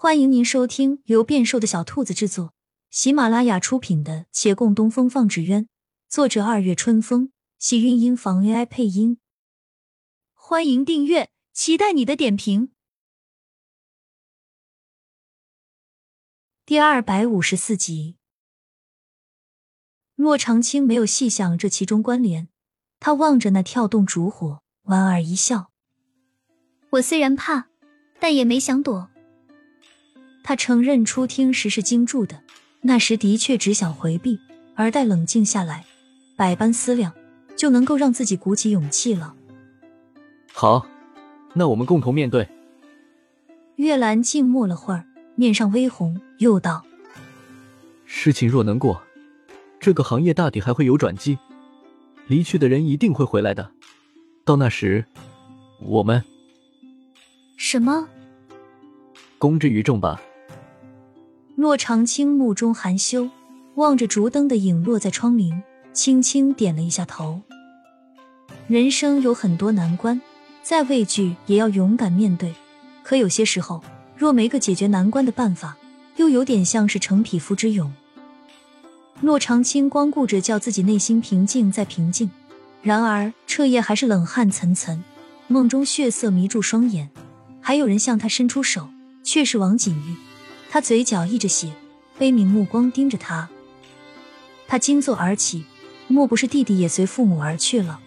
欢迎您收听由变瘦的小兔子制作、喜马拉雅出品的《且共东风放纸鸢》，作者二月春风，喜韵音房 AI 配音。欢迎订阅，期待你的点评。第二百五十四集，骆长青没有细想这其中关联，他望着那跳动烛火，莞尔一笑：“我虽然怕，但也没想躲。”他承认初听时是惊住的，那时的确只想回避，而待冷静下来，百般思量，就能够让自己鼓起勇气了。好，那我们共同面对。月兰静默了会儿，面上微红，又道：“事情若能过，这个行业大抵还会有转机，离去的人一定会回来的。到那时，我们什么？公之于众吧。”洛长青目中含羞，望着烛灯的影落在窗棂，轻轻点了一下头。人生有很多难关，再畏惧也要勇敢面对。可有些时候，若没个解决难关的办法，又有点像是逞匹夫之勇。洛长青光顾着叫自己内心平静再平静，然而彻夜还是冷汗涔涔，梦中血色迷住双眼，还有人向他伸出手，却是王景玉。他嘴角溢着血，悲悯目光盯着他。他惊坐而起，莫不是弟弟也随父母而去了？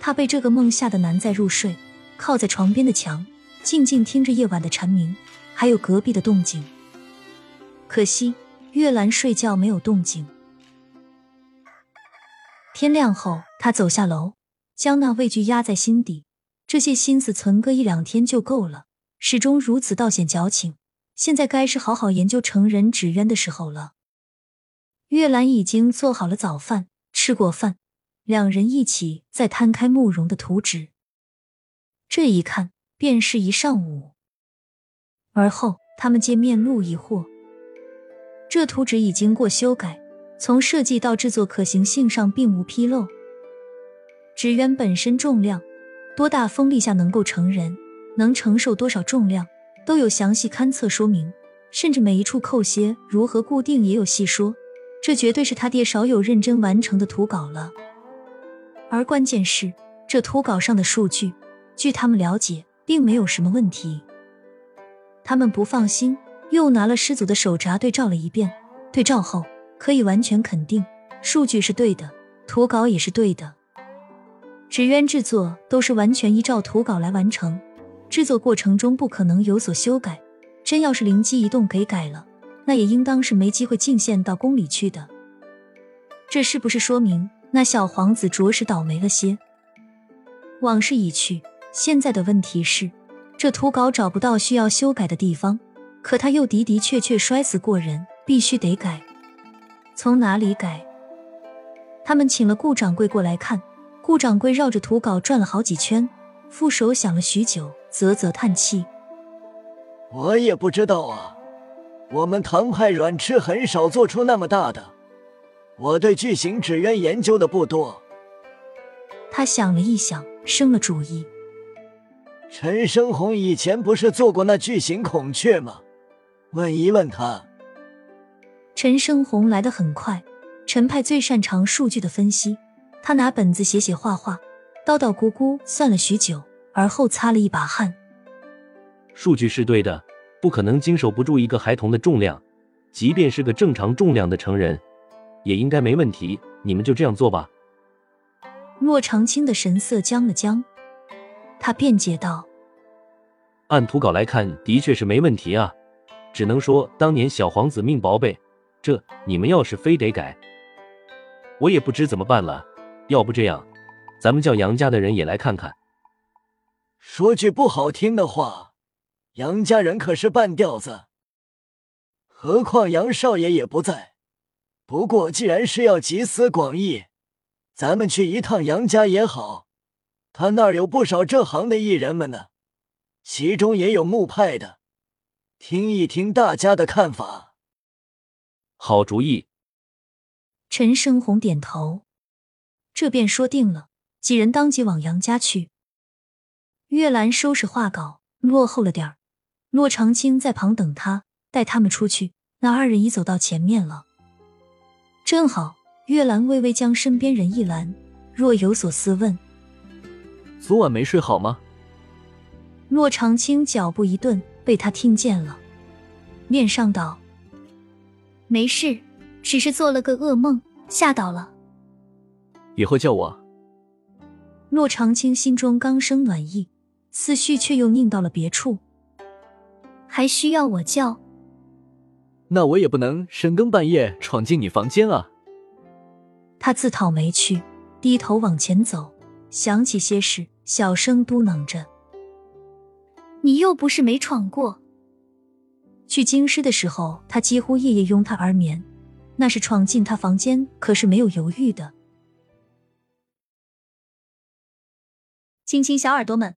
他被这个梦吓得难再入睡，靠在床边的墙，静静听着夜晚的蝉鸣，还有隔壁的动静。可惜月兰睡觉没有动静。天亮后，他走下楼，将那畏惧压在心底，这些心思存个一两天就够了，始终如此，倒显矫情。现在该是好好研究成人纸鸢的时候了。月兰已经做好了早饭，吃过饭，两人一起在摊开慕容的图纸。这一看便是一上午。而后他们见面录疑惑：这图纸已经过修改，从设计到制作可行性上并无纰漏。纸鸢本身重量多大风力下能够成人，能承受多少重量？都有详细勘测说明，甚至每一处扣些如何固定也有细说。这绝对是他爹少有认真完成的图稿了。而关键是，这图稿上的数据，据他们了解，并没有什么问题。他们不放心，又拿了师祖的手札对照了一遍。对照后，可以完全肯定，数据是对的，图稿也是对的。纸鸢制作都是完全依照图稿来完成。制作过程中不可能有所修改，真要是灵机一动给改了，那也应当是没机会进献到宫里去的。这是不是说明那小皇子着实倒霉了些？往事已去，现在的问题是，这图稿找不到需要修改的地方，可他又的的确确摔死过人，必须得改。从哪里改？他们请了顾掌柜过来看，顾掌柜绕着图稿转了好几圈，副手想了许久。啧啧叹气，我也不知道啊。我们唐派软翅很少做出那么大的。我对巨型纸鸢研究的不多。他想了一想，生了主意。陈生红以前不是做过那巨型孔雀吗？问一问他。陈生红来得很快，陈派最擅长数据的分析，他拿本子写写画画，叨叨咕咕算了许久。而后擦了一把汗，数据是对的，不可能经受不住一个孩童的重量，即便是个正常重量的成人，也应该没问题。你们就这样做吧。骆长青的神色僵了僵，他辩解道：“按图稿来看，的确是没问题啊，只能说当年小皇子命薄呗。这你们要是非得改，我也不知怎么办了。要不这样，咱们叫杨家的人也来看看。”说句不好听的话，杨家人可是半吊子。何况杨少爷也不在。不过既然是要集思广益，咱们去一趟杨家也好。他那儿有不少这行的艺人们呢，其中也有木派的，听一听大家的看法。好主意。陈生红点头，这便说定了。几人当即往杨家去。月兰收拾画稿，落后了点儿，骆长青在旁等他，带他们出去。那二人已走到前面了。正好，月兰微微将身边人一拦，若有所思问：“昨晚没睡好吗？”骆长青脚步一顿，被他听见了，面上道：“没事，只是做了个噩梦，吓到了。以后叫我。”骆长青心中刚生暖意，思绪却又拧到了别处。还需要我叫？那我也不能深更半夜闯进你房间啊！他自讨没趣，低头往前走，想起些事，小声嘟囔着：“你又不是没闯过。去京师的时候，他几乎夜夜拥她而眠，那是闯进他房间，可是没有犹豫的。”亲亲小耳朵们，